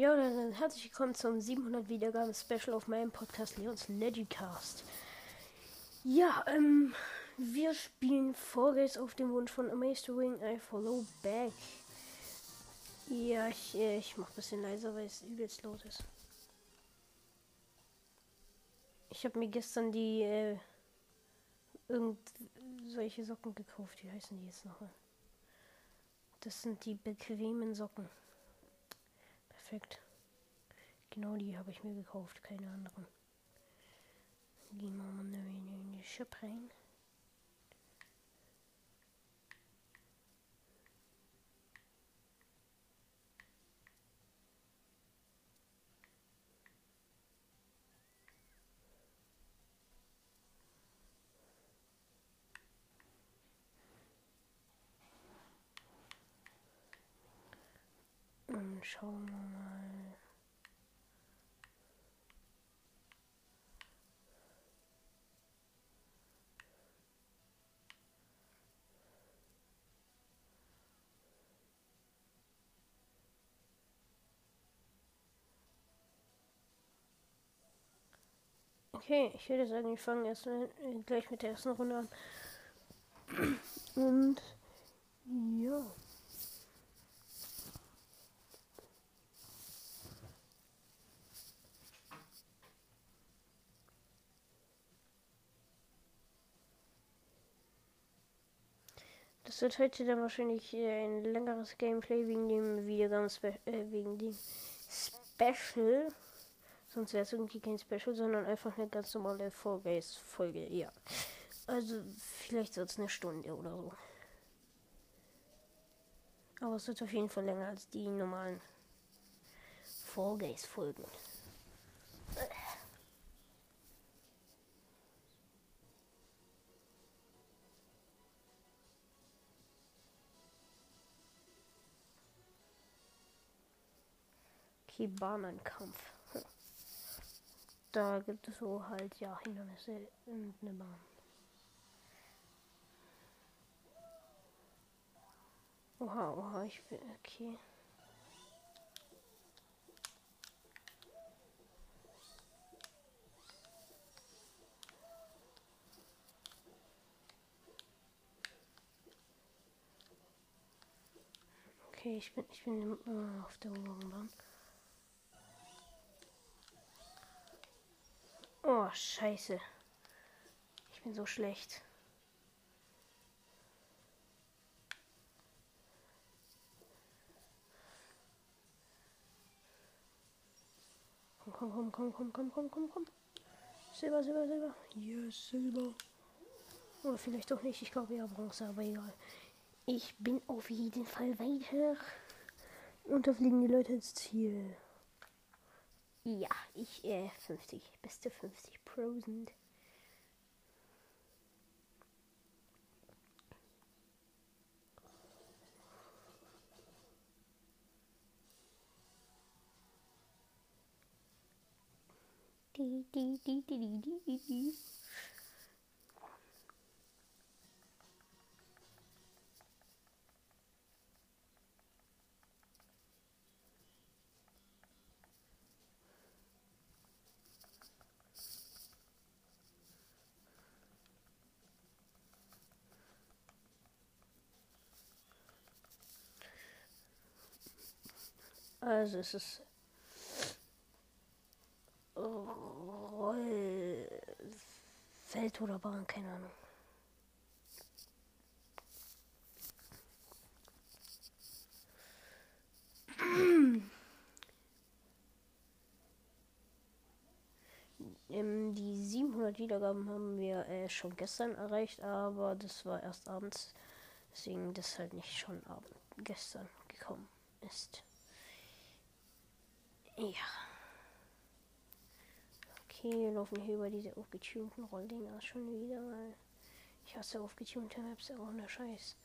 Ja, dann herzlich willkommen zum 700 Wiedergaben Special auf meinem Podcast Leons Legicast. Ja, ähm, wir spielen Vorgängers auf dem Wunsch von Amazed Wing I Follow Back. Ja, ich, äh, ich mach ein bisschen leiser, weil es übelst laut ist. Ich habe mir gestern die, äh, irgend solche Socken gekauft. Wie heißen die jetzt noch? Das sind die bequemen Socken. Perfekt. Genau die habe ich mir gekauft, keine anderen. Gehen wir mal in die Shop rein. Schauen wir mal. Okay, ich würde sagen, wir fangen erst gleich mit der ersten Runde an. Und ja. Das wird heute dann wahrscheinlich äh, ein längeres Gameplay wegen dem Videogramm, äh, wegen dem Special. Sonst wäre es irgendwie kein Special, sondern einfach eine ganz normale Vorgeist-Folge. Ja. Also vielleicht wird es eine Stunde oder so. Aber es wird auf jeden Fall länger als die normalen Vorgeist-Folgen. Bahnenkampf. Da gibt es so halt ja Hindernisse in eine Bahn. Oha, oha, ich bin okay. Okay, ich bin ich bin äh, auf der Bahn. Oh, scheiße. Ich bin so schlecht. Komm, komm, komm, komm, komm, komm, komm, komm, komm. Silber, Silber, Silber. Yes, Silber. Oder vielleicht doch nicht. Ich glaube ja Bronze, aber egal. Ich bin auf jeden Fall weiter. Und da fliegen die Leute ins Ziel. Ja, ich äh, 50. Beste 50 Prozent. Die, die, die, die, die, die, die. Also es ist Rollfeld oder Bahn, keine Ahnung. Ähm, die 700 Wiedergaben haben wir äh, schon gestern erreicht, aber das war erst abends. Deswegen das halt nicht schon abend gestern gekommen ist. Ja. Okay, wir laufen hier über diese aufgetunten Rolldinger schon wieder, weil ich hasse aufgetunte Maps auch ne Scheiß.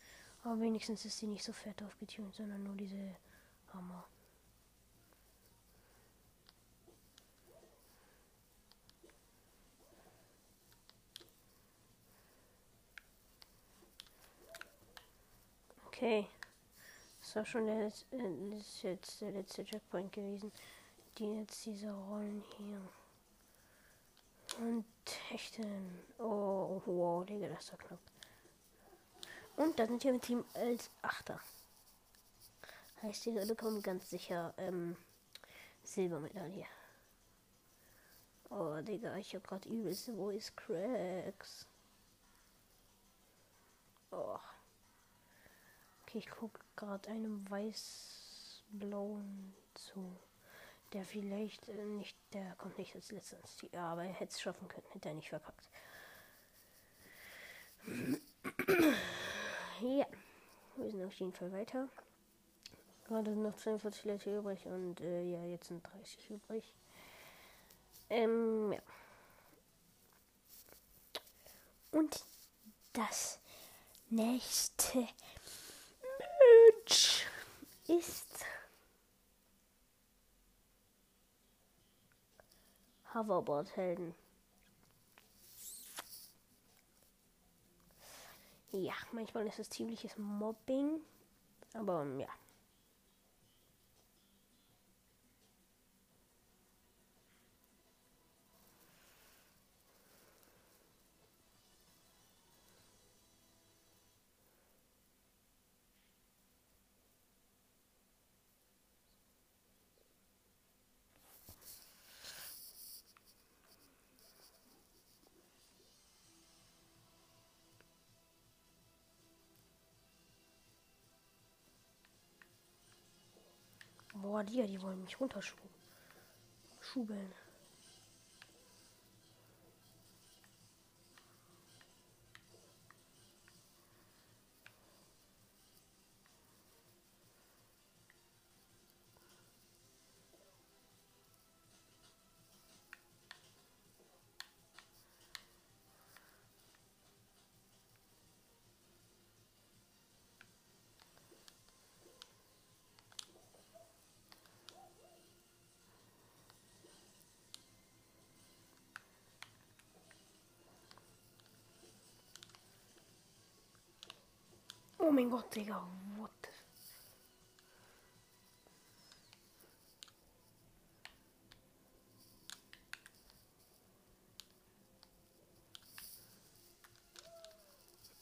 Aber wenigstens ist sie nicht so fett aufgetunt, sondern nur diese Hammer. Okay. Das war schon der, äh, das ist jetzt der letzte Checkpoint gewesen. Die jetzt diese Rollen hier. Und Hechten. Oh, wow, Digga, das war knapp. Und da sind wir mit Team als Achter. Heißt, wir bekommen ganz sicher ähm, Silbermedaille. Oh, Digga, ich hab grad übelste Voice Cracks. Oh. Okay, ich guck gerade einem weiß-blauen zu. Der vielleicht äh, nicht, der kommt nicht als letzter ins Ziel. Aber er hätte es schaffen können, hätte er nicht verkackt. ja, wir sind auf jeden Fall weiter. Gerade sind noch 42 Leute übrig und äh, ja, jetzt sind 30 übrig. Ähm, ja. Und das nächste Match ist Hoverboard-Helden. Ja, manchmal ist es ziemliches Mobbing, aber ja. Boah, die, die wollen mich runterschubeln. Oh mein Gott, Digga. What?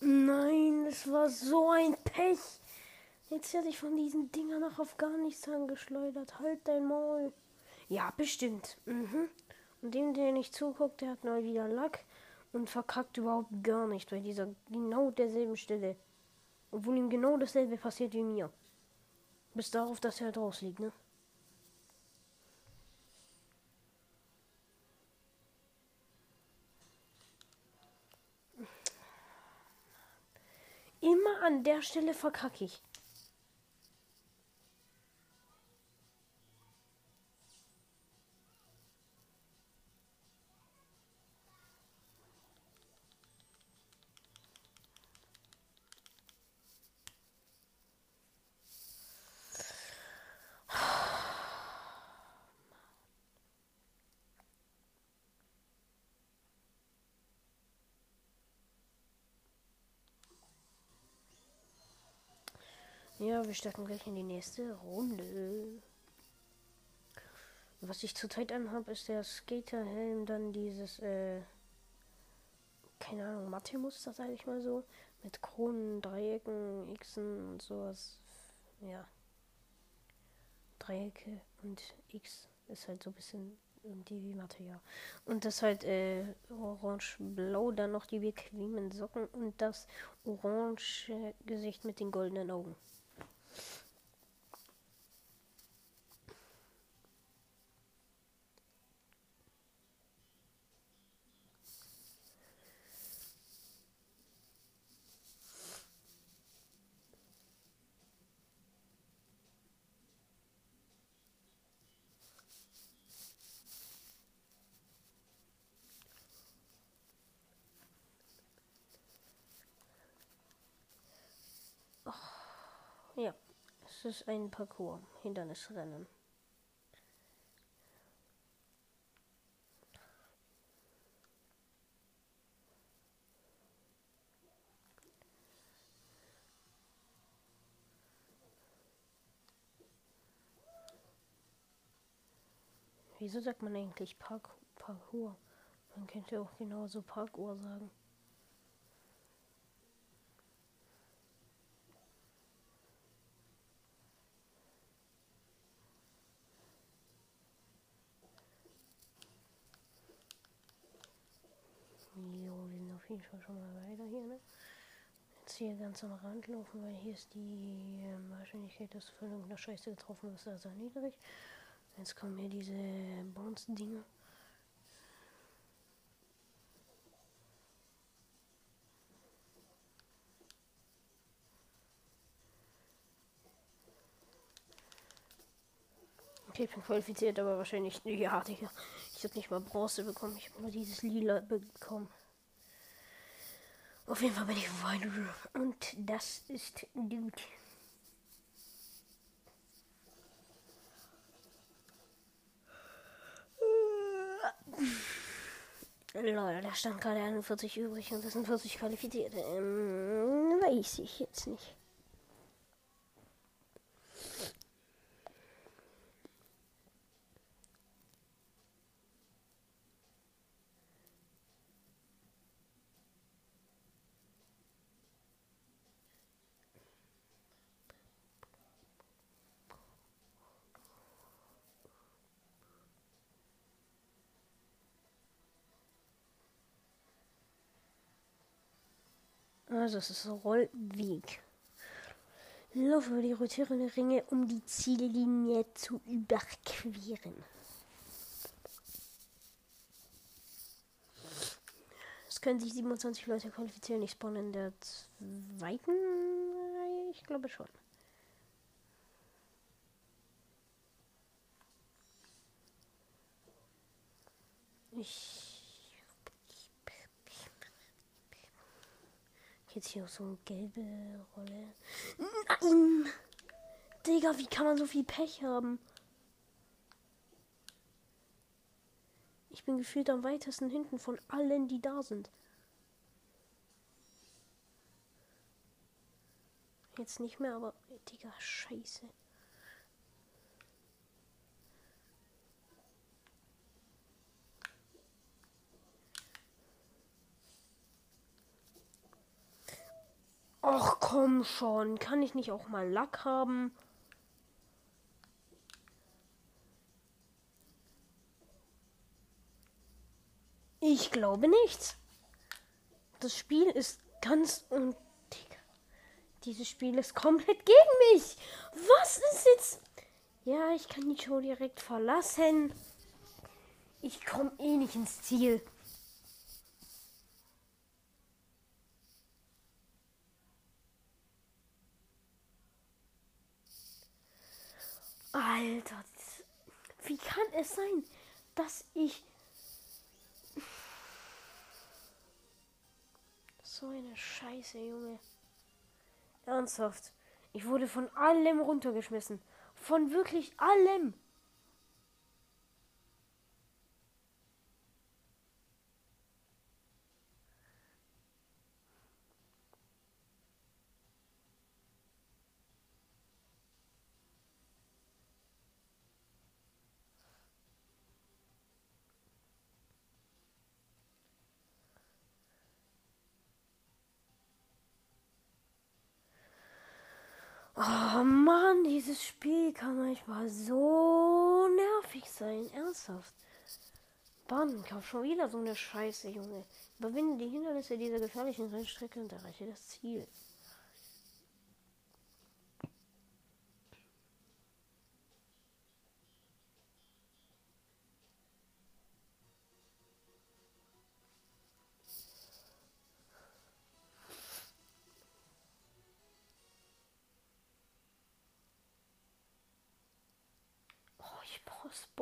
Nein, das war so ein Pech. Jetzt werde ich von diesen Dingern nach Afghanistan geschleudert. Halt dein Maul. Ja, bestimmt. Mhm. Und dem, der nicht zuguckt, der hat mal wieder Lack und verkackt überhaupt gar nicht bei dieser genau derselben Stelle. Obwohl ihm genau dasselbe passiert wie mir. Bis darauf, dass er halt rausliegt, ne? Immer an der Stelle verkacke ich. Ja, wir starten gleich in die nächste Runde. Was ich zurzeit anhabe, ist der Skaterhelm, dann dieses, äh, keine Ahnung, Mathe-Muster, sage ich mal so. Mit Kronen, Dreiecken, Xen und sowas. Ja. Dreiecke und X ist halt so ein bisschen irgendwie wie Mathe, ja. Und das halt, äh, orange-blau, dann noch die bequemen Socken und das orange Gesicht mit den goldenen Augen. Das ist ein Parcours, Hindernisrennen. Wieso sagt man eigentlich Park Parkour? Man könnte auch genauso Parkour sagen. Fall schon mal weiter hier, ne? Jetzt hier ganz am Rand laufen, weil hier ist die ähm, Wahrscheinlichkeit, dass von irgendeiner Scheiße getroffen wirst, sehr niedrig. Jetzt kommen hier diese Bounce-Dinger. Okay, ich bin qualifiziert, aber wahrscheinlich. Ja, Digga. Ich habe nicht mal Bronze bekommen. Ich habe nur dieses Lila bekommen. Auf jeden Fall bin ich weiter. Und das ist gut. Leute, da stand gerade 41 übrig und das sind 40 qualifizierte. Ähm, weiß ich jetzt nicht. Also es ist Rollweg. Lauf über die rotierenden Ringe, um die Ziellinie zu überqueren. Es können sich 27 Leute qualifizieren. Ich spawn in der zweiten Reihe. Ich glaube schon. Ich Jetzt hier so eine gelbe Rolle. Nein! Digga, wie kann man so viel Pech haben? Ich bin gefühlt am weitesten hinten von allen, die da sind. Jetzt nicht mehr, aber Digga, scheiße. Och, komm schon. Kann ich nicht auch mal Lack haben? Ich glaube nicht. Das Spiel ist ganz und dieses Spiel ist komplett gegen mich. Was ist jetzt? Ja, ich kann die Show direkt verlassen. Ich komme eh nicht ins Ziel. Alter, wie kann es sein, dass ich so eine Scheiße, Junge. Ernsthaft. Ich wurde von allem runtergeschmissen. Von wirklich allem. Oh Mann, dieses Spiel kann manchmal so nervig sein. Ernsthaft. Bann, kauf schon wieder so eine Scheiße, Junge. Überwinde die Hindernisse dieser gefährlichen Rennstrecke und erreiche das Ziel.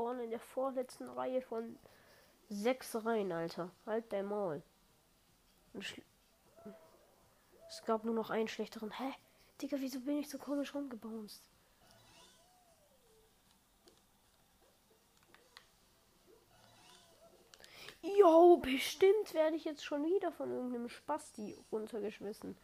Spawn in der vorletzten Reihe von sechs Reihen, Alter. Halt dein Maul. es gab nur noch einen schlechteren. Hä? Digga, wieso bin ich so komisch rumgebounced? Jo, bestimmt werde ich jetzt schon wieder von irgendeinem Spasti runtergeschmissen.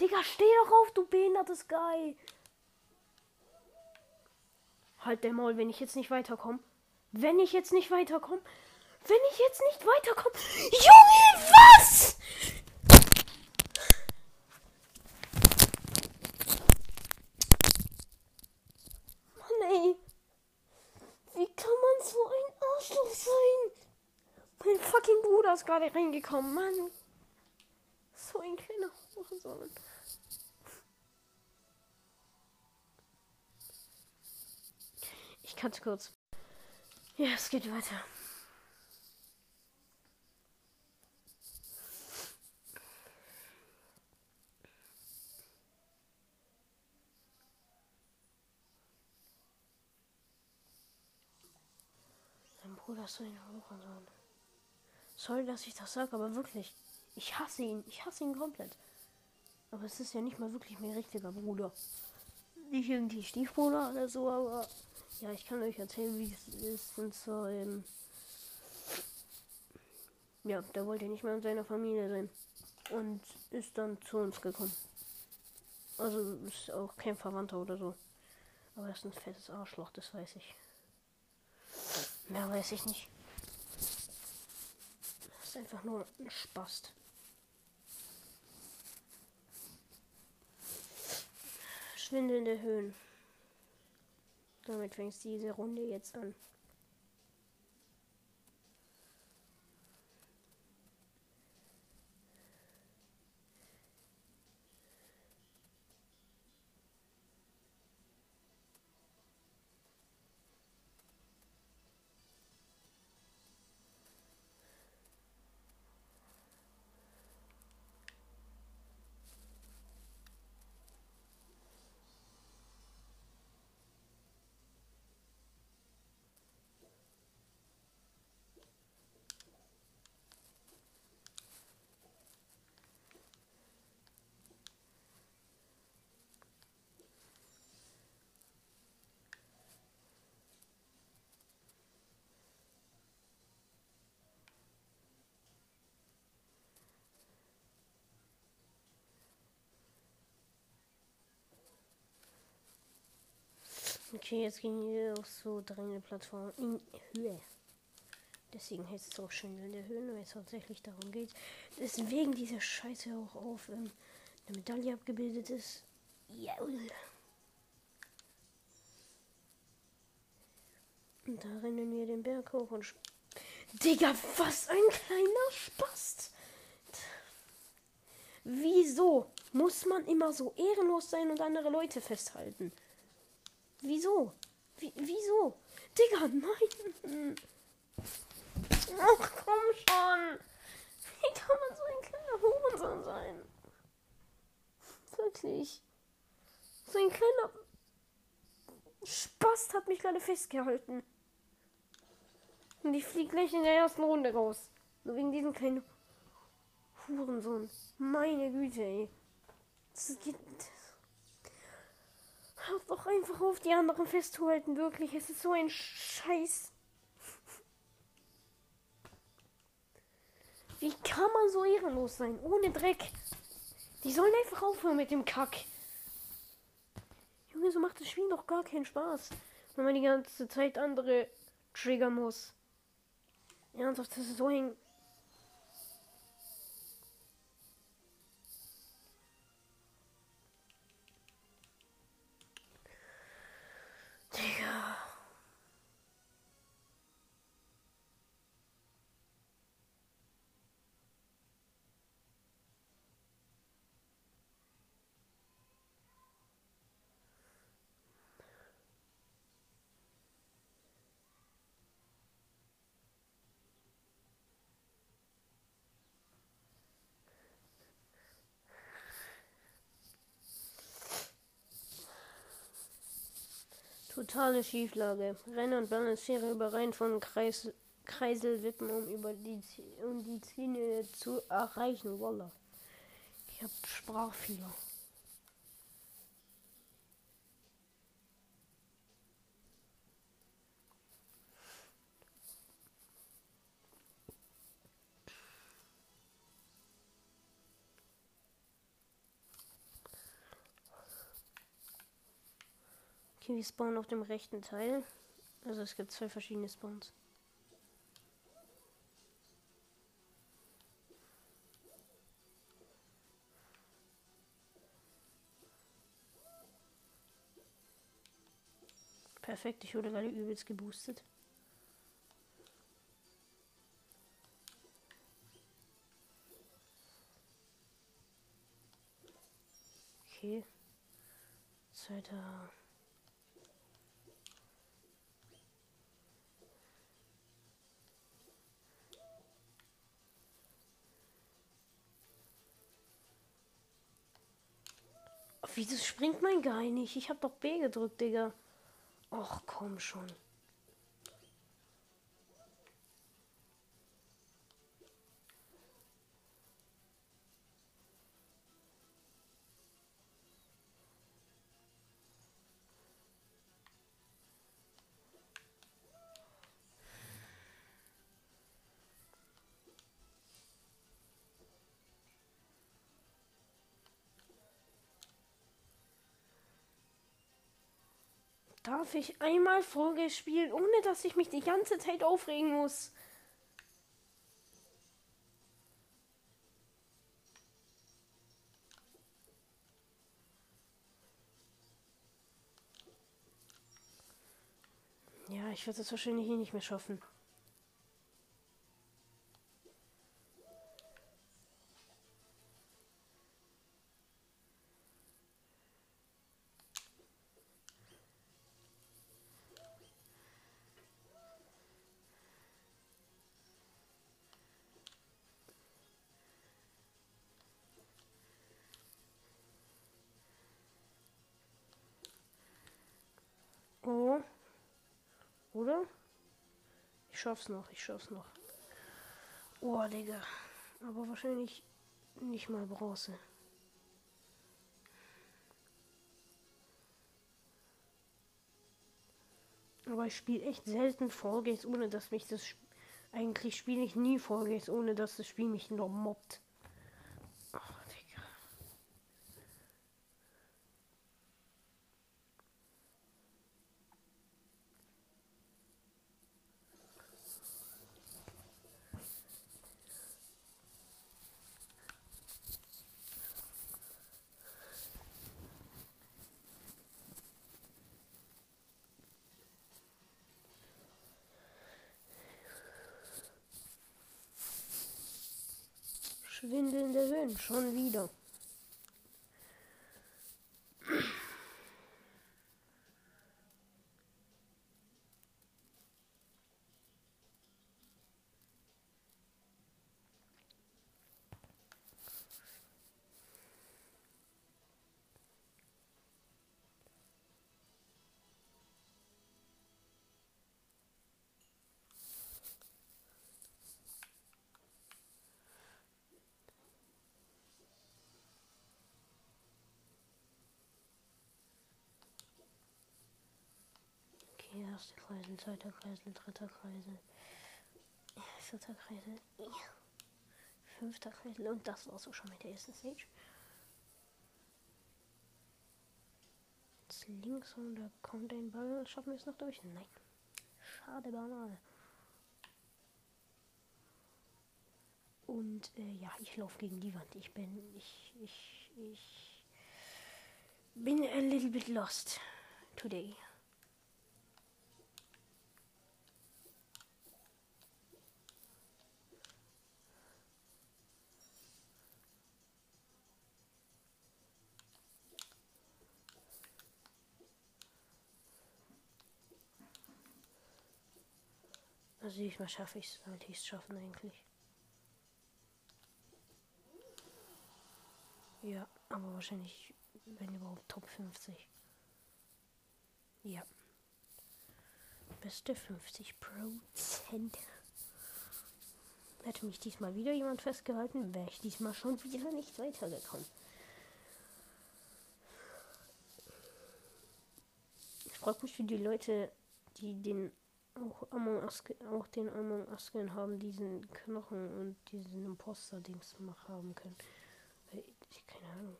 Digga, steh doch auf, du behindertes Guy. Halt der Maul, wenn ich jetzt nicht weiterkomme. Wenn ich jetzt nicht weiterkomme. Wenn ich jetzt nicht weiterkomme. Junge, was? Mann, ey. Wie kann man so ein Arschloch sein? Mein fucking Bruder ist gerade reingekommen, Mann. So ein kleiner Hurensohn. Ich kann es kurz. Ja, es geht weiter. Mein Bruder ist so ein Hurensohn. Sorry, dass ich das sage, aber wirklich. Ich hasse ihn. Ich hasse ihn komplett. Aber es ist ja nicht mal wirklich mein richtiger Bruder. Nicht irgendwie Stiefbruder oder so, aber ja, ich kann euch erzählen, wie es ist. Und zwar, ähm, ja, der wollte nicht mehr in seiner Familie sein. Und ist dann zu uns gekommen. Also ist auch kein Verwandter oder so. Aber er ist ein fettes Arschloch, das weiß ich. Mehr weiß ich nicht. Das ist einfach nur ein Spast. Schwindelnde Höhen. Damit fängt diese Runde jetzt an. Okay, jetzt gehen wir auf so drängende Plattformen in Höhe. Deswegen heißt es auch schön in der Höhe, weil es tatsächlich darum geht. Deswegen diese Scheiße auch auf ähm, eine Medaille abgebildet ist. Jaul. Und da rennen wir den Berg hoch und. Digga, was ein kleiner Spast! Wieso muss man immer so ehrenlos sein und andere Leute festhalten? Wieso? Wie, wieso? Digga, nein! Ach, komm schon! Wie kann man so ein kleiner Hurensohn sein? Wirklich. So ein kleiner Spast hat mich gerade festgehalten. Und ich fliege gleich in der ersten Runde raus. Nur wegen diesem kleinen Hurensohn. Meine Güte, ey. Das geht. Hört doch einfach auf, die anderen festzuhalten. Wirklich, es ist so ein Scheiß. Wie kann man so ehrenlos sein? Ohne Dreck. Die sollen einfach aufhören mit dem Kack. Junge, so macht das Spiel doch gar keinen Spaß. Wenn man die ganze Zeit andere triggern muss. Ernsthaft, das ist so ein. Digga. Totale Schieflage. Renne und balanciere über Reihen von Kreis, Kreiselwippen, um über die, um die Ziele zu erreichen. Voila. Ich hab Sprachfehler. Wir spawnen auf dem rechten Teil. Also es gibt zwei verschiedene Spawns. Perfekt, ich wurde gerade übelst geboostet. Okay. Zweiter. Wieso springt mein Guy nicht? Ich hab doch B gedrückt, Digga. Och, komm schon. Darf ich einmal Folge spielen, ohne dass ich mich die ganze Zeit aufregen muss? Ja, ich werde es wahrscheinlich hier nicht mehr schaffen. Oh. Oder? Ich schaff's noch, ich schaff's noch. Oh, Digga. Aber wahrscheinlich nicht mal Bronze. Aber ich spiele echt selten Vorgehens, ohne dass mich das. Eigentlich spiele ich nie Vorgehens, ohne dass das Spiel mich noch mobbt. Schwindelnde Höhen. Schon wieder. Erster Kreisel, zweiter Kreisel, dritter Kreisel, vierter Kreisel, fünfter Kreisel und das war's auch schon mit der ersten Stage. Jetzt links und da kommt ein Ball. Schaffen wir es noch durch? Nein. Schade Banane. Und äh, ja, ich laufe gegen die Wand. Ich bin, ich, ich, ich bin a little bit lost today. Diesmal schaffe ich es, sollte ich es schaffen eigentlich. Ja, aber wahrscheinlich, wenn überhaupt Top 50. Ja. Beste 50 Prozent. Hätte mich diesmal wieder jemand festgehalten, wäre ich diesmal schon wieder nicht weitergekommen. Ich frage mich für die Leute, die den auch, Among Us, auch den Among Us haben diesen Knochen und diesen Imposter-Dings haben können. Ich, keine Ahnung.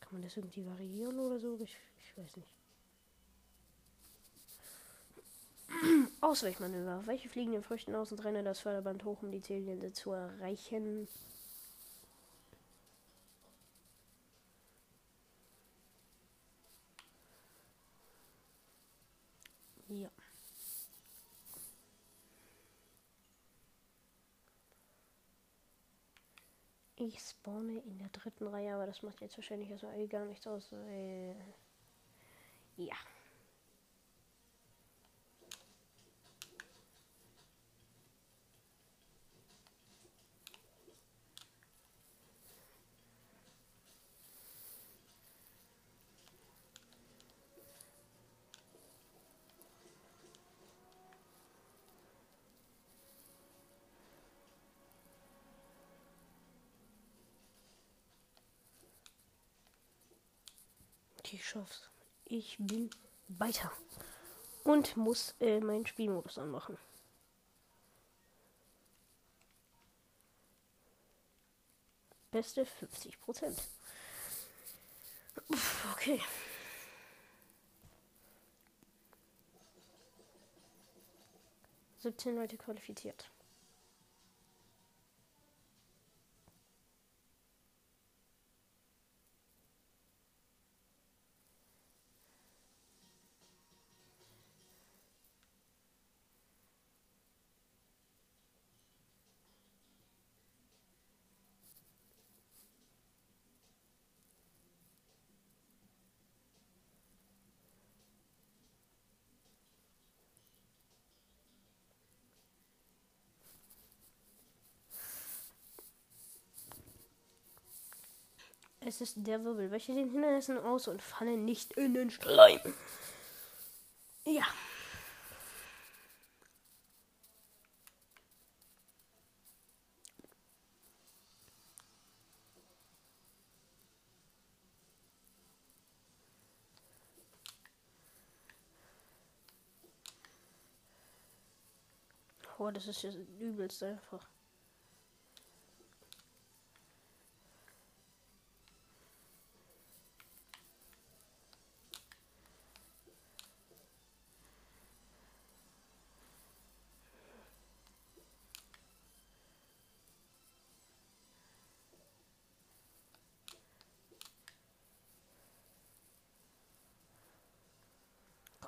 Kann man das irgendwie variieren oder so? Ich, ich weiß nicht. Ausweichmanöver. Welche fliegen den Früchten aus und rennen das Förderband hoch, um die Ziellinie zu erreichen? Ich spawne in der dritten Reihe, aber das macht jetzt wahrscheinlich erstmal gar nichts aus. Äh, ja. Ich schaff's. Ich bin weiter. Und muss äh, meinen Spielmodus anmachen. Beste 50 Prozent. Okay. Siebzehn Leute qualifiziert. Es ist der Wirbel, welche den Hindernissen aus und fallen nicht in den Schleim. Ja. Boah, das ist ja übelst einfach.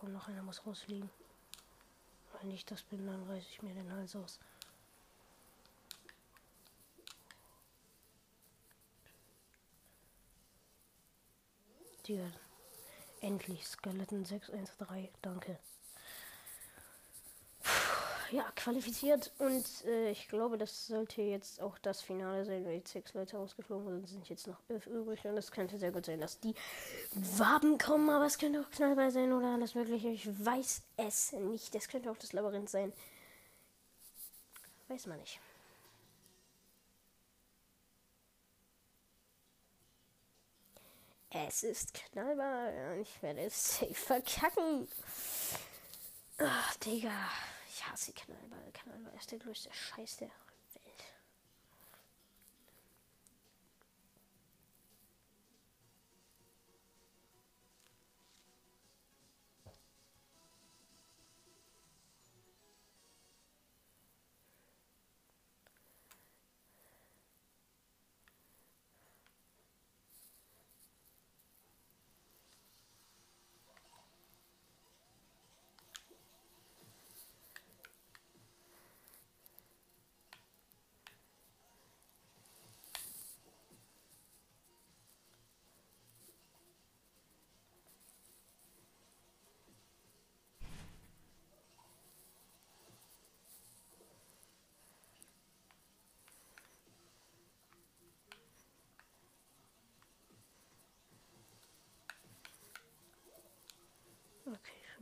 Komm, noch einer muss rausfliegen. Wenn ich das bin, dann reiße ich mir den Hals aus. Tja, endlich Skeleton 613, danke ja, qualifiziert und äh, ich glaube, das sollte jetzt auch das Finale sein, weil jetzt sechs Leute ausgeflogen sind, sind jetzt noch elf übrig und es könnte sehr gut sein, dass die Waben kommen, aber es könnte auch knallbar sein oder alles mögliche. Ich weiß es nicht. Es könnte auch das Labyrinth sein. Weiß man nicht. Es ist knallbar. Ich werde es safe verkacken. Ach, Digga. Hasse Knallball. Knallball ist der größte Scheiß der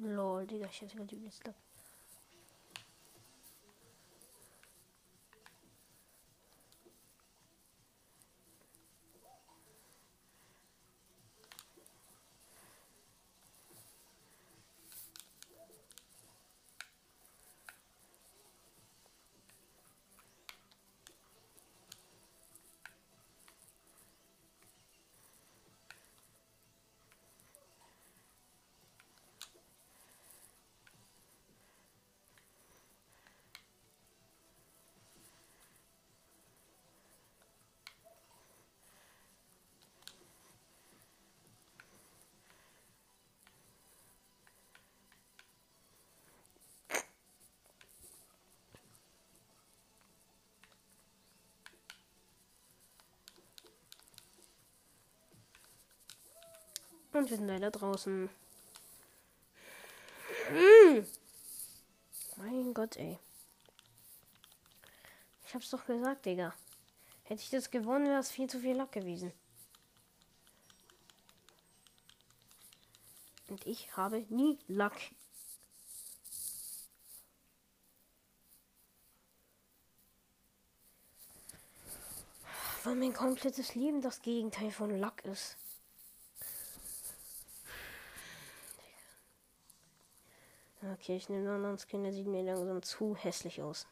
Lol, Digga, ich hätte gerade übelst lang. Und wir sind leider draußen. Mm. Mein Gott, ey. Ich hab's doch gesagt, Digga. Hätte ich das gewonnen, wäre es viel zu viel Lack gewesen. Und ich habe nie Lack. Weil mein komplettes Leben das Gegenteil von Lack ist. Okay, ich nehme einen anderen Skin, der sieht mir langsam zu hässlich aus.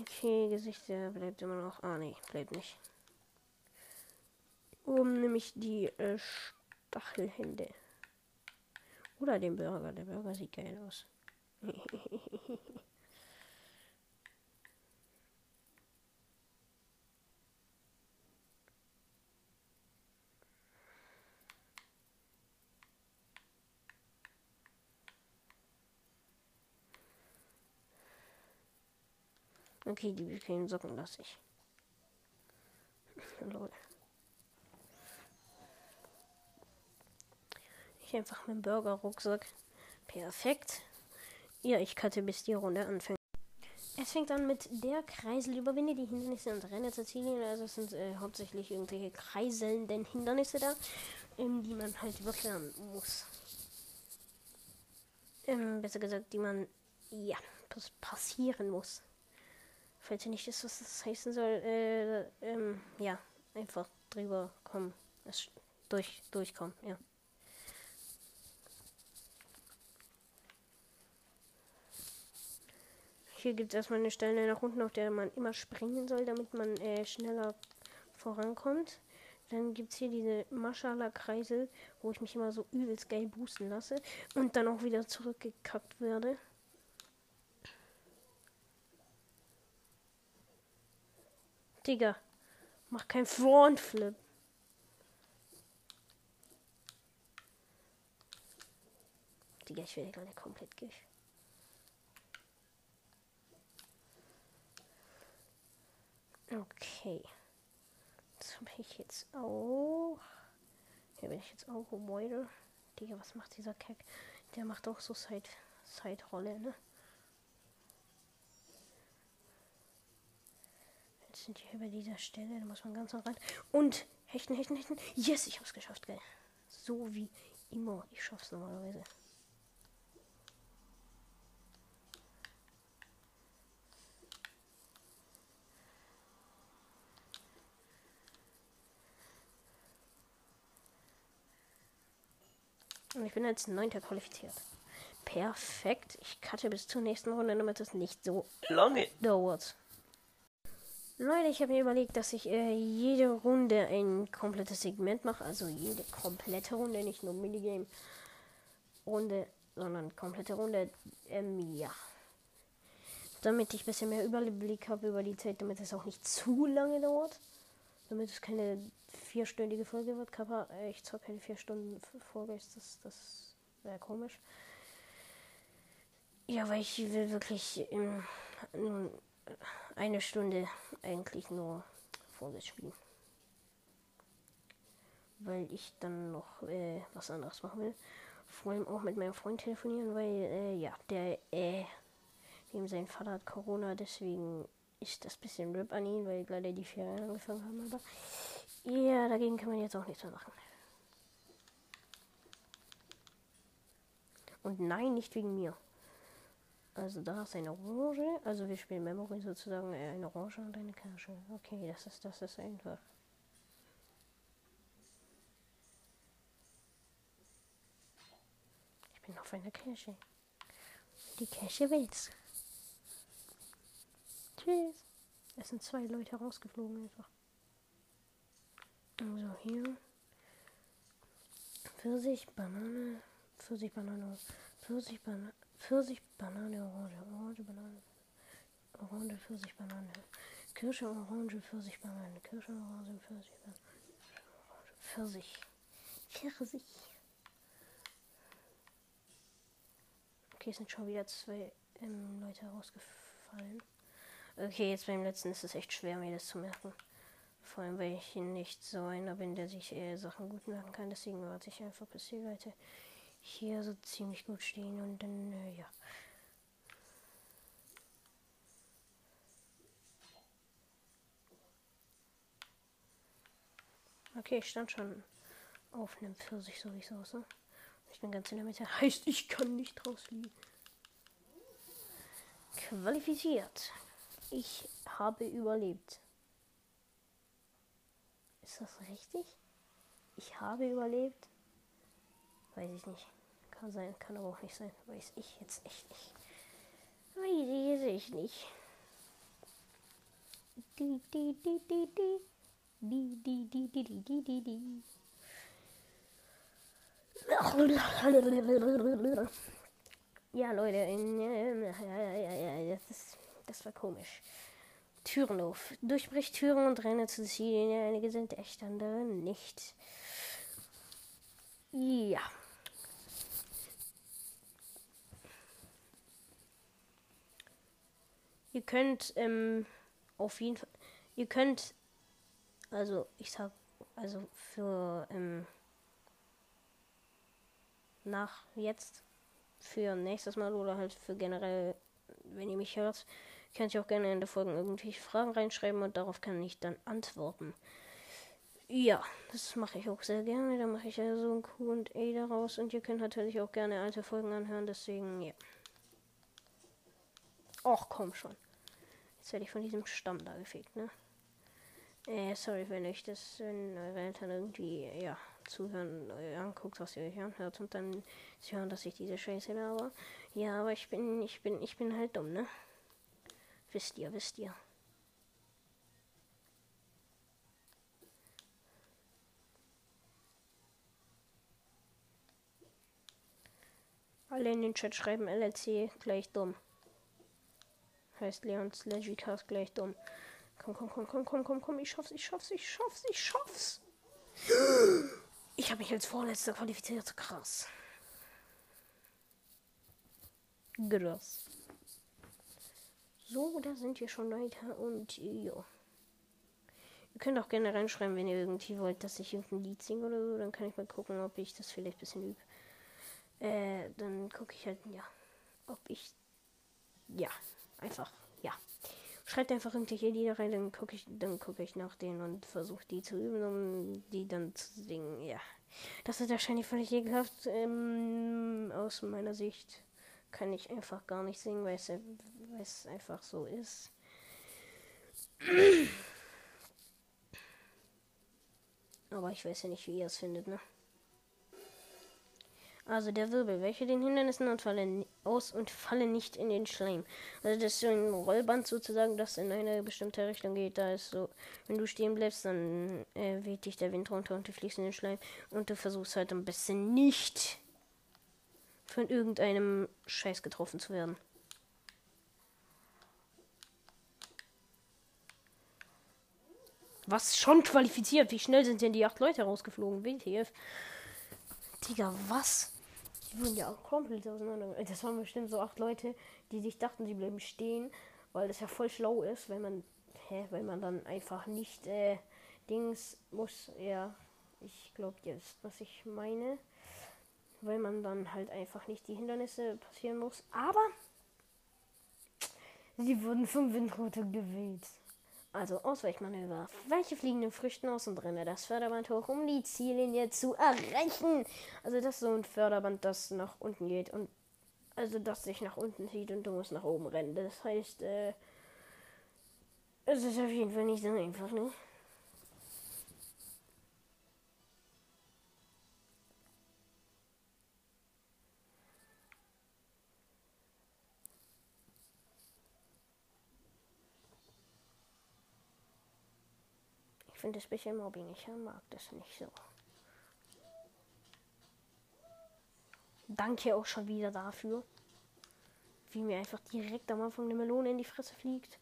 Okay, Gesicht, der bleibt immer noch. Ah, nee, bleibt nicht. Oben nehme ich die äh, Stachelhände. Oder den Burger. Der Burger sieht geil aus. Okay, die bequemen Socken lasse ich. Lol. Ich einfach mit dem Burger-Rucksack. Perfekt. Ja, ich cutte bis die Runde anfängt. Es fängt an mit der Kreisel. Überwinde die Hindernisse und renne zur Ziellinie. Also es sind äh, hauptsächlich irgendwelche kreiselnden Hindernisse da, ähm, die man halt überqueren muss. Ähm, besser gesagt, die man ja passieren muss. Falls ihr nicht wisst, was das heißen soll, äh, ähm, ja, einfach drüber kommen. durch, durchkommen, ja. Hier gibt es erstmal eine Stelle nach unten, auf der man immer springen soll, damit man äh, schneller vorankommt. Dann gibt es hier diese Maschala-Kreisel, wo ich mich immer so übelst geil boosten lasse und dann auch wieder zurückgekackt werde. Digga. Mach kein Frontflip. Digga, ich werde gerade komplett durch. Okay. Das habe ich jetzt auch. Hier bin ich jetzt auch weiter. Digga, was macht dieser Keck? Der macht auch so Side-Rolle, ne? Sind hier bei dieser Stelle. Da muss man ganz rein. Und hechten, hechten, hechten. Yes, ich hab's geschafft, geil. So wie immer. Ich schaff's normalerweise. Und ich bin als Neunter qualifiziert. Perfekt. Ich cutte bis zur nächsten Runde, damit es nicht so lange dauert. Leute, ich habe mir überlegt, dass ich äh, jede Runde ein komplettes Segment mache. Also jede komplette Runde, nicht nur Minigame-Runde, sondern komplette Runde. Ähm, ja. Damit ich ein bisschen mehr Überblick habe über die Zeit, damit es auch nicht zu lange dauert. Damit es keine vierstündige Folge wird. Kappa, äh, ich zocke keine vier Stunden Folge, das, das wäre komisch. Ja, weil ich will wirklich ähm, eine Stunde eigentlich nur vorgespielt. Weil ich dann noch äh, was anderes machen will. Vor allem auch mit meinem Freund telefonieren, weil äh, ja, der äh, dem sein Vater hat Corona, deswegen ist das bisschen RIP an ihn, weil leider die Ferien angefangen haben. Aber ja, dagegen kann man jetzt auch nichts mehr machen. Und nein, nicht wegen mir. Also da ist eine Orange. Also wir spielen Memory sozusagen äh, eine Orange und eine Kirsche. Okay, das ist das ist einfach. Ich bin auf einer Kirsche. Die Kirsche will's. Tschüss. Es sind zwei Leute rausgeflogen einfach. Also hier. Pfirsich, Banane, Pfirsich, Banane, Pfirsich, Banane. Pfirsich, Banane, Orange, Orange, Banane, Orange, Pfirsich, Banane, Kirsche, Orange, Pfirsich, Banane, Kirsche, Orange, Pfirsich, Banane, Pfirsich, Pfirsich. Okay, es sind schon wieder zwei ähm, Leute rausgefallen. Okay, jetzt beim letzten ist es echt schwer, mir das zu merken. Vor allem, weil ich nicht so einer bin, der sich äh, Sachen gut merken kann. Deswegen warte ich einfach, bis die Leute hier so ziemlich gut stehen und dann, äh, ja. Okay, ich stand schon auf einem Pfirsich, so wie es aussah. Ich bin ganz in der Mitte. Heißt, ich kann nicht rausfliegen. Qualifiziert. Ich habe überlebt. Ist das richtig? Ich habe überlebt? Weiß ich nicht. Kann sein, kann aber auch nicht sein. Weiß ich jetzt echt nicht. Weiß ich nicht. Die, die, die, die, die. Die, die, die, die, die, die, die, die. Ja, Leute, das, ist, das war komisch. Türen auf. Durchbricht Türen und renne zu Zielen. Einige sind echt, andere nicht. Ja. Ihr könnt ähm, auf jeden Fall. Ihr könnt. Also, ich sag. Also für. Ähm, nach jetzt. Für nächstes Mal oder halt für generell, wenn ihr mich hört Könnt ihr auch gerne in der Folge irgendwelche Fragen reinschreiben und darauf kann ich dann antworten. Ja, das mache ich auch sehr gerne. Da mache ich ja so ein QA daraus und ihr könnt natürlich auch gerne alte Folgen anhören, deswegen ja. Och, komm schon. Jetzt werde ich von diesem Stamm da gefegt, ne? Äh, sorry, wenn euch das, wenn eure Eltern irgendwie, ja, zuhören, äh, anguckt, was ihr euch anhört und dann sie hören, dass ich diese Scheiße habe. Ja, aber ich bin, ich bin, ich bin halt dumm, ne? Wisst ihr, wisst ihr. Alle in den Chat schreiben LLC gleich dumm. Heißt Leons Legicast gleich dumm. Komm, komm, komm, komm, komm, komm, komm. Ich schaff's, ich schaff's, ich schaff's, ich schaff's. Ich habe mich als Vorletzter qualifiziert. Krass. Krass. So, da sind wir schon weiter und ja. Ihr könnt auch gerne reinschreiben, wenn ihr irgendwie wollt, dass ich irgendein Lied singe oder so. Dann kann ich mal gucken, ob ich das vielleicht ein bisschen übe. Äh, dann gucke ich halt, ja, ob ich, ja, einfach, ja. Schreibt einfach irgendwelche Lieder rein, dann gucke ich, dann gucke ich nach denen und versuche die zu üben, um die dann zu singen, ja. Das ist wahrscheinlich völlig ekelhaft, ähm, aus meiner Sicht kann ich einfach gar nicht singen, weil es, weil es einfach so ist. Aber ich weiß ja nicht, wie ihr es findet, ne? Also der Wirbel, welche den Hindernissen und fallen aus und fallen nicht in den Schleim. Also das ist so ein Rollband sozusagen, das in eine bestimmte Richtung geht. Da ist so, wenn du stehen bleibst, dann äh, weht dich der Wind runter und du fliegst in den Schleim. Und du versuchst halt am besten nicht von irgendeinem Scheiß getroffen zu werden. Was schon qualifiziert? Wie schnell sind denn die acht Leute rausgeflogen? WTF. Digga, was? Die wurden ja auch komplett auseinander. Das waren bestimmt so acht Leute, die sich dachten, sie bleiben stehen, weil das ja voll schlau ist, wenn man, hä, wenn man dann einfach nicht, äh, Dings muss, ja, ich glaube, wisst, was ich meine weil man dann halt einfach nicht die Hindernisse passieren muss. Aber sie wurden vom Windroute gewählt. Also Ausweichmanöver. Welche fliegenden Früchten aus und renne das Förderband hoch, um die Ziellinie zu erreichen. Also das ist so ein Förderband, das nach unten geht und also das sich nach unten zieht und du musst nach oben rennen. Das heißt, äh, es ist auf jeden Fall nicht so einfach, ne? Finde das bisschen Mobbing. Ich mag das nicht so. Danke auch schon wieder dafür. Wie mir einfach direkt am Anfang eine Melone in die Fresse fliegt.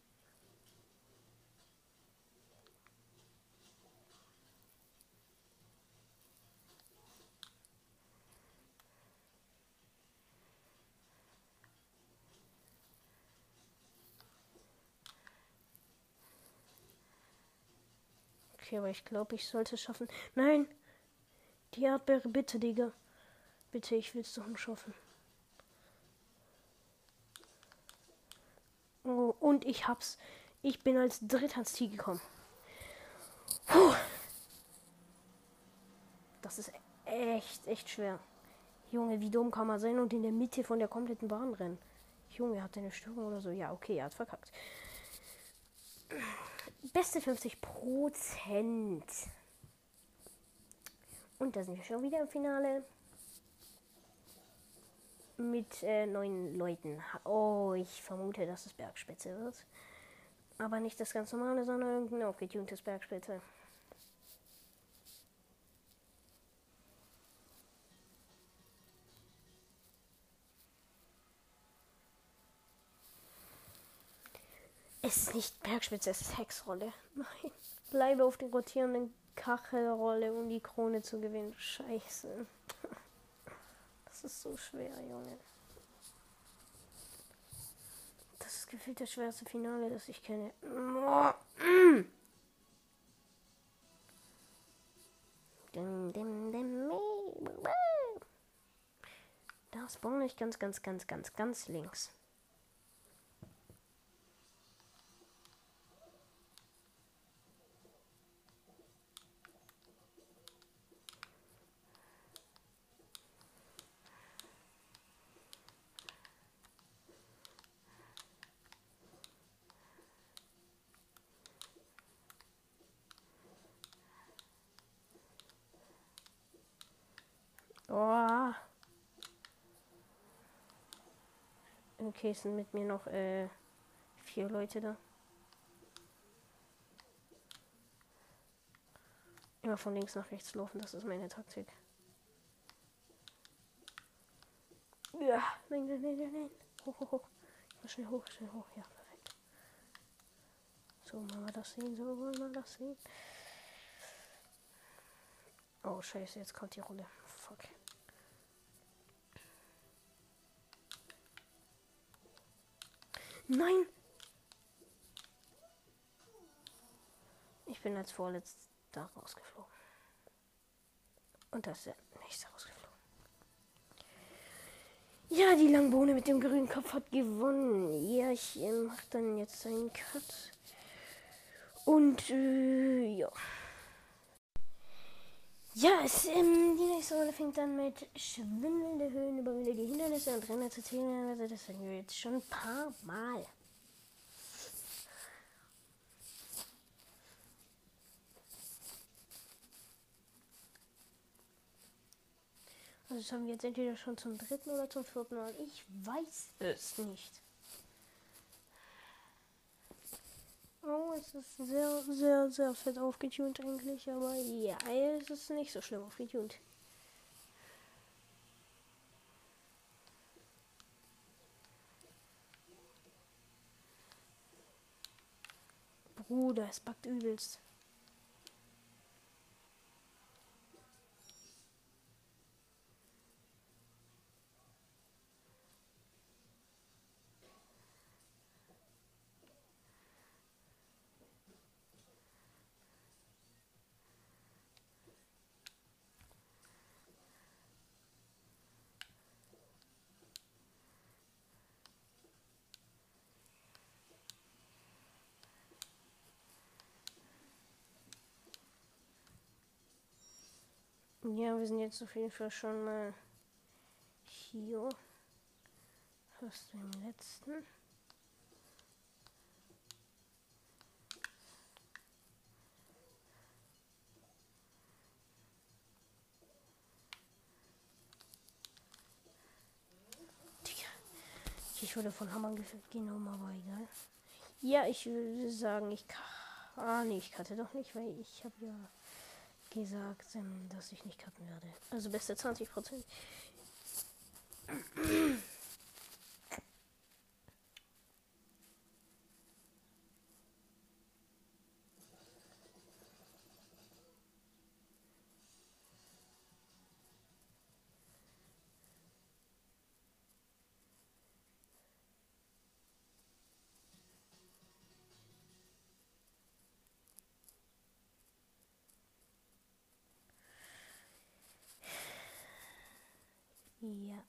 Okay, aber ich glaube, ich sollte es schaffen. Nein! Die Erdbeere, bitte, Digga. Bitte, ich will es doch nicht schaffen. Oh, und ich hab's. Ich bin als Dritter ans Ziel gekommen. Puh. Das ist echt, echt schwer. Junge, wie dumm kann man sein und in der Mitte von der kompletten Bahn rennen? Junge, hat eine Störung oder so? Ja, okay, er hat verkackt. Beste 50 Prozent. Und da sind wir schon wieder im Finale. Mit äh, neun Leuten. Oh, ich vermute, dass es Bergspitze wird. Aber nicht das ganz normale, sondern irgendein aufgetuntes Bergspitze. Es ist nicht Bergspitze, es ist Hexrolle. Nein. Bleibe auf der rotierenden Kachelrolle, um die Krone zu gewinnen. Scheiße. Das ist so schwer, Junge. Das ist gefühlt das schwerste Finale, das ich kenne. Da spawn ich ganz, ganz, ganz, ganz, ganz links. Oh. Okay, es sind mit mir noch äh, vier Leute da. Immer von links nach rechts laufen, das ist meine Taktik. Ja, nein, nein, nein, nein. Hoch, hoch, hoch. Schnell hoch, schnell hoch. Ja, perfekt. So, wollen wir das sehen, so wollen wir das sehen. Oh, scheiße, jetzt kommt die Rolle. Fuck. Nein! Ich bin als vorletzter rausgeflogen. Und das ist der nächste rausgeflogen. Ja, die Langbohne mit dem grünen Kopf hat gewonnen. Ja, ich mache dann jetzt einen Cut. Und äh, ja. Ja, es, ähm, die nächste Runde fängt dann mit schwindelnde Höhen über die Hindernisse und Rennen zu zählen. Also das haben wir jetzt schon ein paar Mal. Also das haben wir jetzt entweder schon zum dritten oder zum vierten Mal. Ich weiß es nicht. Oh, es ist sehr, sehr, sehr fett aufgetunt eigentlich, aber ja, es ist nicht so schlimm aufgetunt. Bruder, es backt übelst. Ja, wir sind jetzt auf jeden Fall schon mal hier. Fast im letzten. Ich wurde von Hammern genommen, aber egal. Ja, ich würde sagen, ich kann. Ah, nee, ich hatte doch nicht, weil ich habe ja gesagt, ähm, dass ich nicht cutten werde. Also beste 20 Ja.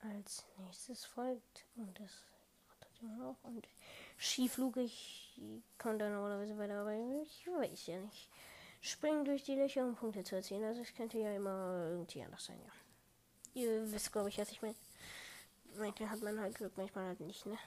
Als nächstes folgt, und das noch, und Skiflug, ich kann da normalerweise weiter, aber ich weiß ja nicht. Springen durch die Löcher, um Punkte zu erzielen. Also es könnte ja immer irgendwie anders sein, ja. Ihr wisst, glaube ich, was ich meine. Manchmal hat man halt Glück, manchmal halt nicht, ne?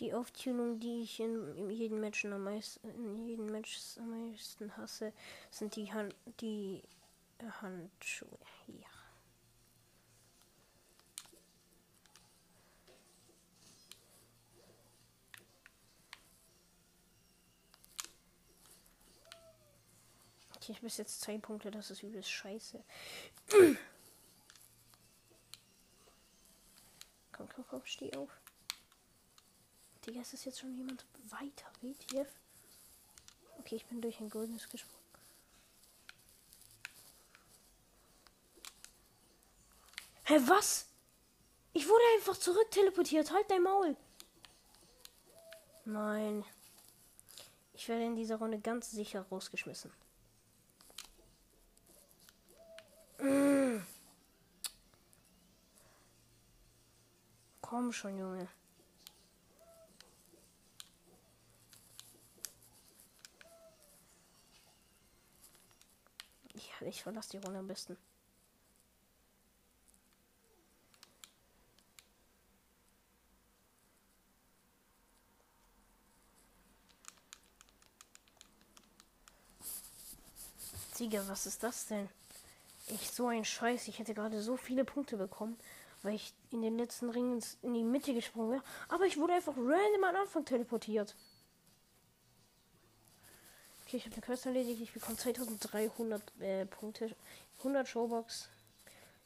Die Auftunung, die ich in, in jedem Match am meisten, in jedem Match am meisten hasse, sind die Hand, die Handschuhe. Ja. Ich habe bis jetzt zwei Punkte, das ist übelst scheiße. komm, komm, komm, steh auf. Digga, ist das jetzt schon jemand weiter? WTF? Okay, ich bin durch ein goldenes gesprungen. Hä, was? Ich wurde einfach zurück teleportiert. Halt dein Maul. Nein. Ich werde in dieser Runde ganz sicher rausgeschmissen. Mm. Komm schon, Junge. Ich verlasse die Runde am besten. Sieger, was ist das denn? Ich so ein Scheiß. Ich hätte gerade so viele Punkte bekommen, weil ich in den letzten Ringen in die Mitte gesprungen wäre. Aber ich wurde einfach random am Anfang teleportiert. Okay, ich habe eine Quest erledigt. Ich bekomme 2300 äh, Punkte, 100 Showbox,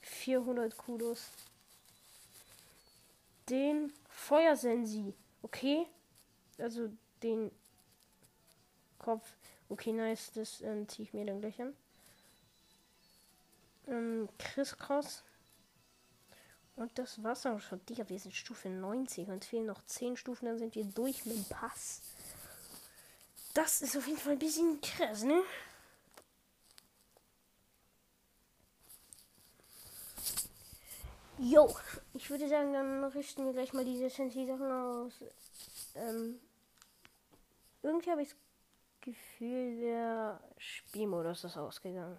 400 Kudos. Den Feuersensi, okay? Also den Kopf. Okay, nice, das ähm, ziehe ich mir dann gleich an. Ähm, Chris Cross. Und das war's auch schon. Digga, wir sind Stufe 90 und fehlen noch 10 Stufen, dann sind wir durch mit dem Pass. Das ist auf jeden Fall ein bisschen krass, ne? Jo, ich würde sagen, dann richten wir gleich mal diese Sensi-Sachen aus. Ähm, irgendwie habe ich das Gefühl, der Spielmodus ist ausgegangen.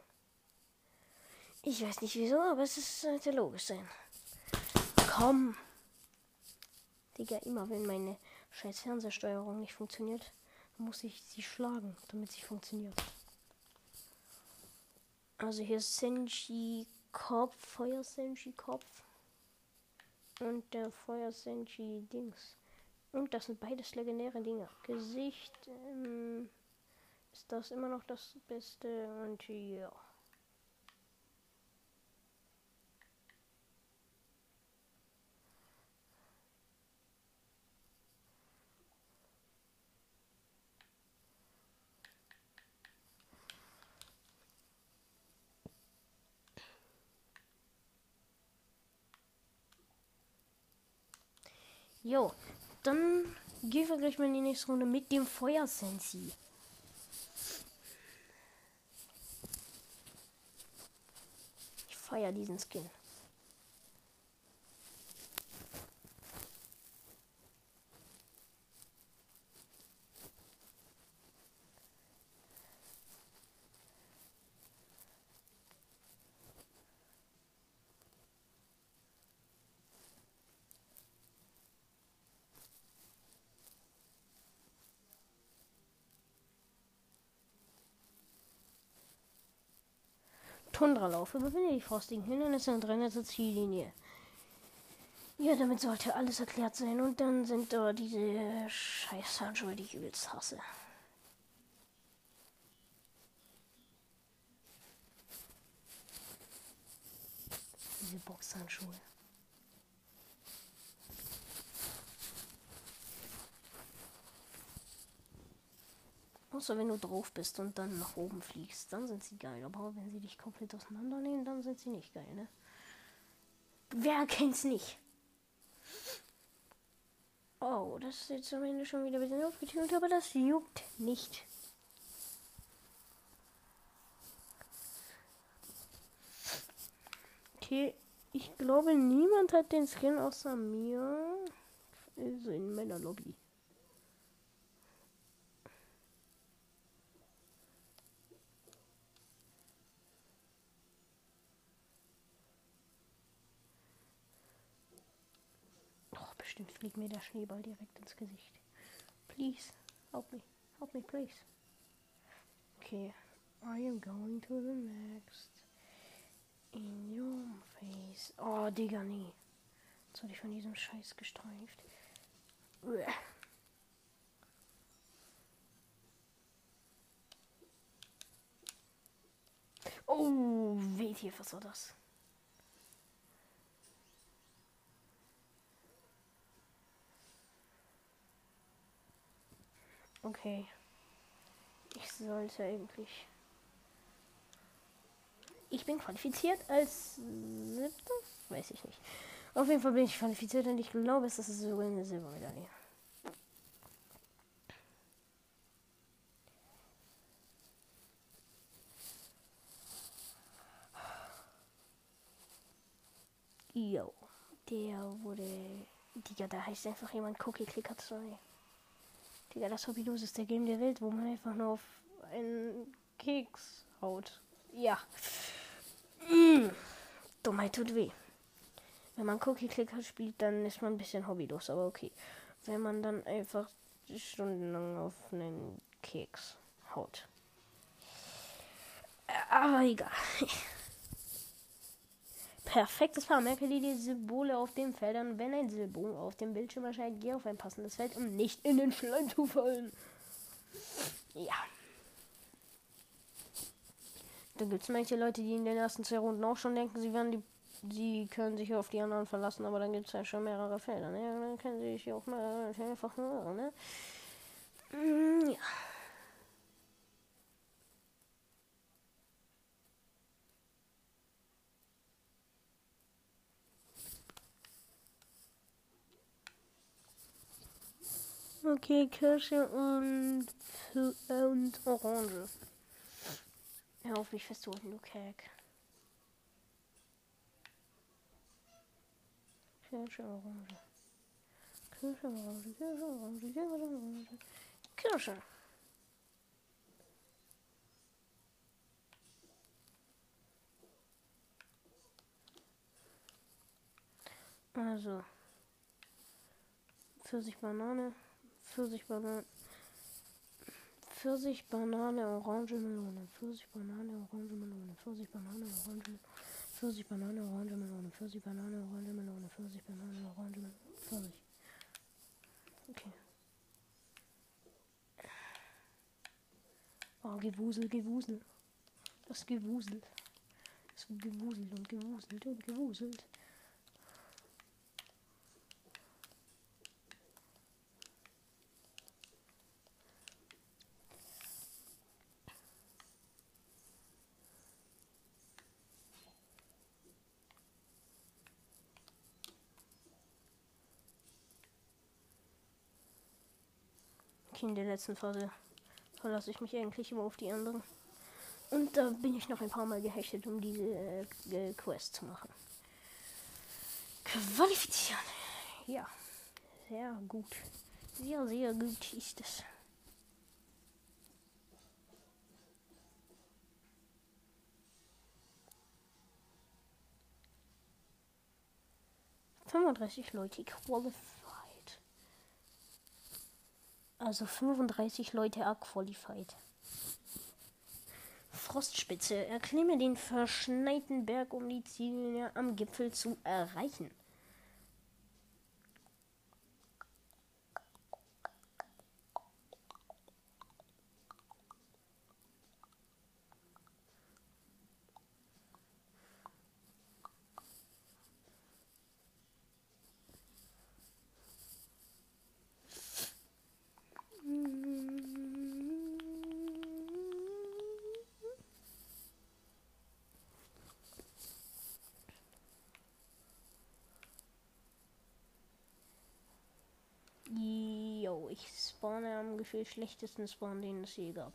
Ich weiß nicht wieso, aber es sollte logisch sein. Komm. Digga, immer wenn meine scheiß Fernsehsteuerung nicht funktioniert, muss ich sie schlagen, damit sie funktioniert. Also hier ist Senji Kopf, Feuer Senji Kopf. Und der Feuer Senji Dings. Und das sind beides legendäre Dinge. Gesicht ähm, ist das immer noch das Beste. Und ja. Jo, dann gehen wir gleich mal in die nächste Runde mit dem Feuersensi. Ich feiere diesen Skin. Tundra laufe, Überwinde die frostigen Hindernisse und renne zur Ziellinie. Ja, damit sollte alles erklärt sein. Und dann sind da diese Scheißhandschuhe, die ich übelst hasse. Diese Boxhandschuhe. Außer wenn du drauf bist und dann nach oben fliegst, dann sind sie geil. Aber wenn sie dich komplett auseinandernehmen, dann sind sie nicht geil, ne? Wer kennt's nicht? Oh, das ist jetzt am Ende schon wieder ein bisschen aufgetunt, aber das juckt nicht. Okay, ich glaube, niemand hat den Skin außer mir. Also in meiner Lobby. Bestimmt fliegt mir der Schneeball direkt ins Gesicht. Please, help me. Help me, please. Okay. I am going to the next. In your face. Oh, Digga, nie. Jetzt wurde ich von diesem Scheiß gestreift. Uah. Oh, weht hier, was war das? Okay. Ich sollte eigentlich. Ich bin qualifiziert als siebter? Weiß ich nicht. Auf jeden Fall bin ich qualifiziert und ich glaube, es ist sogar eine Silbermedaille. Yo, der wurde. Digga, da heißt einfach jemand Cookie Clicker 2. Digga, das hobbylos Game der Welt, wo man einfach nur auf einen Keks haut. Ja. Mm. Dummheit tut weh. Wenn man Cookie Clicker spielt, dann ist man ein bisschen hobbylos, aber okay. Wenn man dann einfach stundenlang auf einen Keks haut. Aber egal. perfektes Paar. Merke die Symbole auf den Feldern. Wenn ein Symbol auf dem Bildschirm erscheint, geh auf ein passendes Feld, um nicht in den Schleim zu fallen. Ja. Da gibt es manche Leute, die in den ersten zwei Runden auch schon denken, sie werden die. Sie können sich auf die anderen verlassen, aber dann gibt es ja schon mehrere Felder. Ne? Dann können sie sich auch mal einfach nur, ne? Mm, ja. Okay, Kirsche und, und Orange. Hör auf mich festzuhalten, du Kack. Kirsche, Orange. Kirsche, Orange, Kirsche, Orange, Kirsche, Orange. Kirsche. Also. Pfirsich, Banane. Pfirsich, Banane. Pfirsich, Banane, Orange, Melone. Pfirsich, Banane, Orange, Melone. Pfirsich, Banane, Orange, Pfirsich, Banane, Orange, Melone. Pfirsich, Banane, Orange, Melone. Pfirsich, Banane, Orange, Melone. Pfirsich. Okay. Oh, Gewusel, Gewusel. Das Gewusel. Es wird gewuselt und gewuselt und gewuselt. In der letzten Phase verlasse ich mich eigentlich immer auf die anderen. Und da bin ich noch ein paar Mal gehechtet, um diese äh, Quest zu machen. Qualifizieren. Ja, sehr gut. Sehr, sehr gut ist es. Fünfunddreißig Leute qualifiziert. Also 35 Leute are qualified. Frostspitze. Erklimme den verschneiten Berg, um die Ziele am Gipfel zu erreichen. yo, ich spawne am Gefühl schlechtesten Spawn, den es je gab.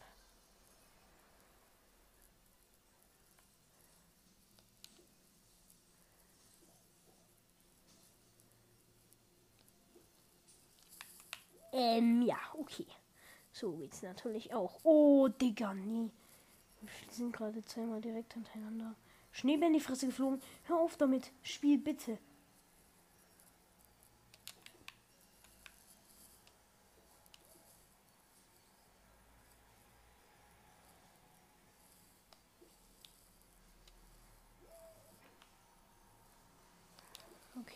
Ähm, ja, okay. So geht's natürlich auch. Oh, Digga, nee. Wir sind gerade zweimal direkt hintereinander. Schneebär in die Fresse geflogen. Hör auf damit. Spiel bitte.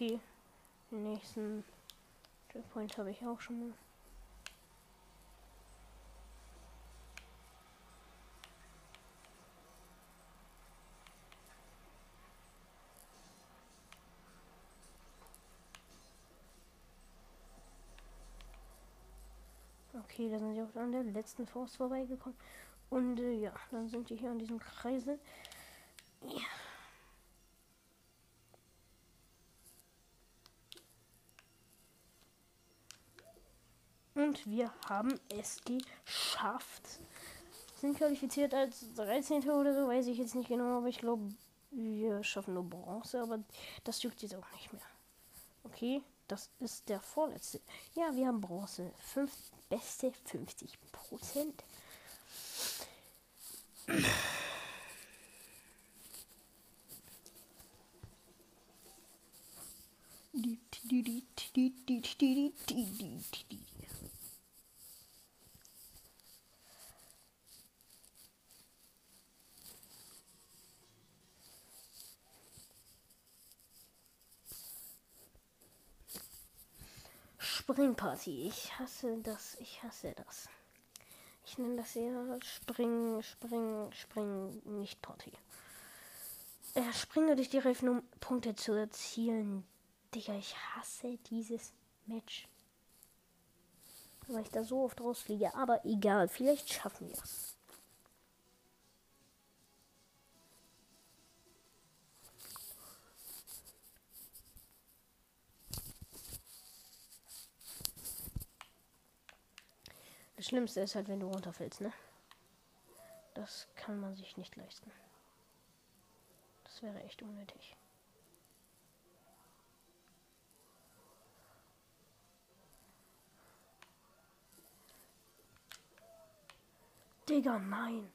Okay. Den nächsten Checkpoint habe ich auch schon mal. Okay, da sind sie auch an der letzten Forst vorbeigekommen. Und äh, ja, dann sind die hier an diesem Kreisel. Ja. Und wir haben es geschafft. Sind qualifiziert als 13. oder so, weiß ich jetzt nicht genau, aber ich glaube, wir schaffen nur Bronze, aber das juckt jetzt auch nicht mehr. Okay, das ist der vorletzte. Ja, wir haben Bronze. Fünf, beste 50 Prozent. Springparty. Ich hasse das. Ich hasse das. Ich nenne das eher Spring, Spring, Spring, nicht Party. Er springe durch die Reifen, um Punkte zu erzielen. Digga, ich hasse dieses Match. Weil ich da so oft rausfliege. Aber egal, vielleicht schaffen wir es. Das Schlimmste ist halt, wenn du runterfällst, ne? Das kann man sich nicht leisten. Das wäre echt unnötig. Digga, nein.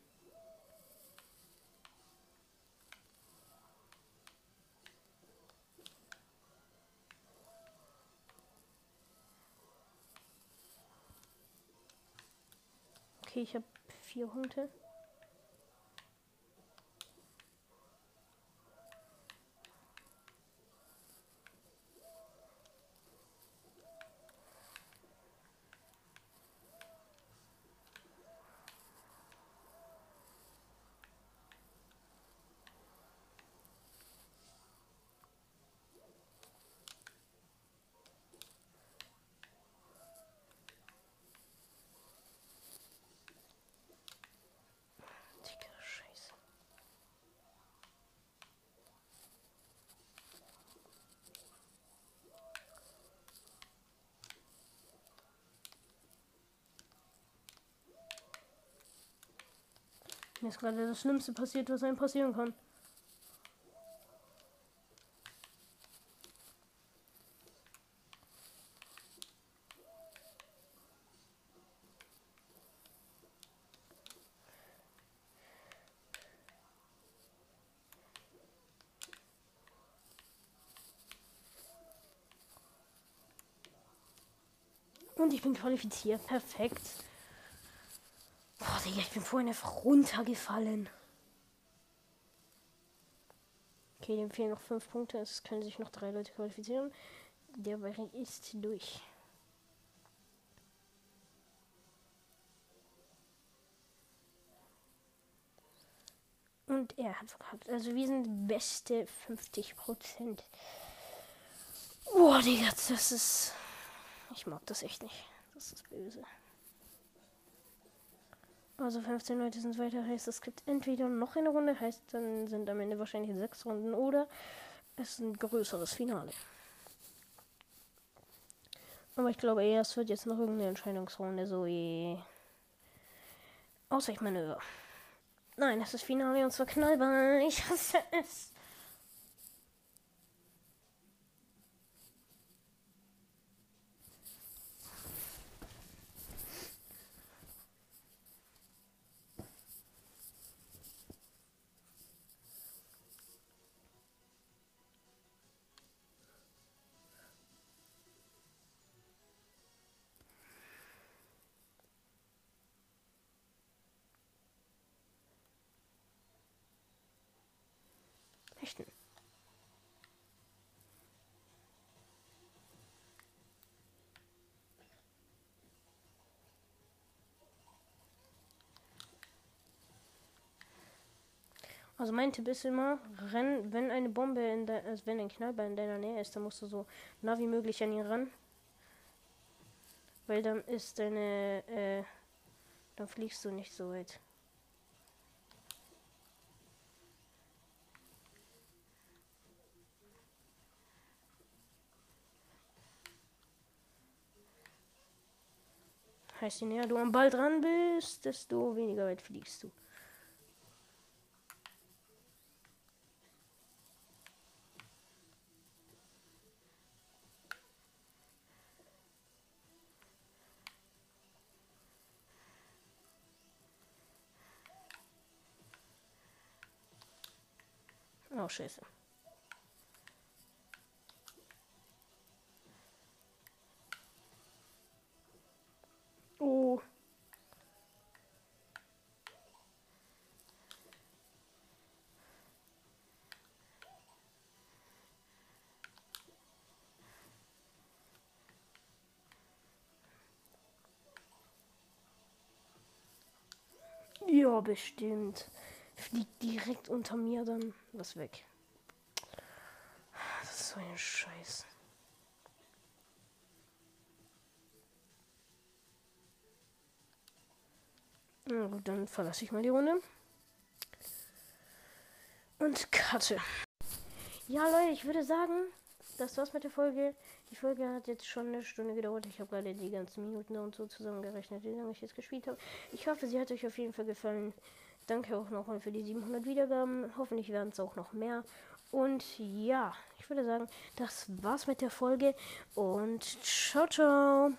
Okay, ich habe vier Punkte. Digga, scheiße. Mir ist gerade das Schlimmste passiert, was einem passieren kann. Und ich bin qualifiziert. Perfekt. Digga, ich bin vorhin einfach runtergefallen. Okay, dem fehlen noch fünf Punkte. Es können sich noch drei Leute qualifizieren. Der Bereich ist durch. Und er hat verkackt. Also wir sind beste 50 Prozent. Boah, Digga, das ist. Ich mag das echt nicht. Das ist böse. Also 15 Leute sind weiter, heißt es gibt entweder noch eine Runde, heißt dann sind am Ende wahrscheinlich sechs Runden oder es ist ein größeres Finale. Aber ich glaube eher, es wird jetzt noch irgendeine Entscheidungsrunde, so je. Ausweichmanöver. Nein, das ist Finale und zwar Knallball. Ich hasse es. Also mein Tipp ist immer, renn, wenn eine Bombe in der, also wenn ein Knallball in deiner Nähe ist, dann musst du so nah wie möglich an ihn ran. Weil dann ist deine, äh, dann fliegst du nicht so weit. Heißt, je näher du am Ball dran bist, desto weniger weit fliegst du. Oh, scheiße. Oh. Ja, bestimmt. Fliegt direkt unter mir dann was weg. Das ist so ein Scheiß. Na gut, dann verlasse ich mal die Runde. Und cutte. Ja, Leute, ich würde sagen, das war's mit der Folge. Die Folge hat jetzt schon eine Stunde gedauert. Ich habe gerade die ganzen Minuten und so zusammengerechnet, wie lange ich jetzt gespielt habe. Ich hoffe, sie hat euch auf jeden Fall gefallen. Danke auch nochmal für die 700 Wiedergaben. Hoffentlich werden es auch noch mehr. Und ja, ich würde sagen, das war's mit der Folge. Und ciao, ciao.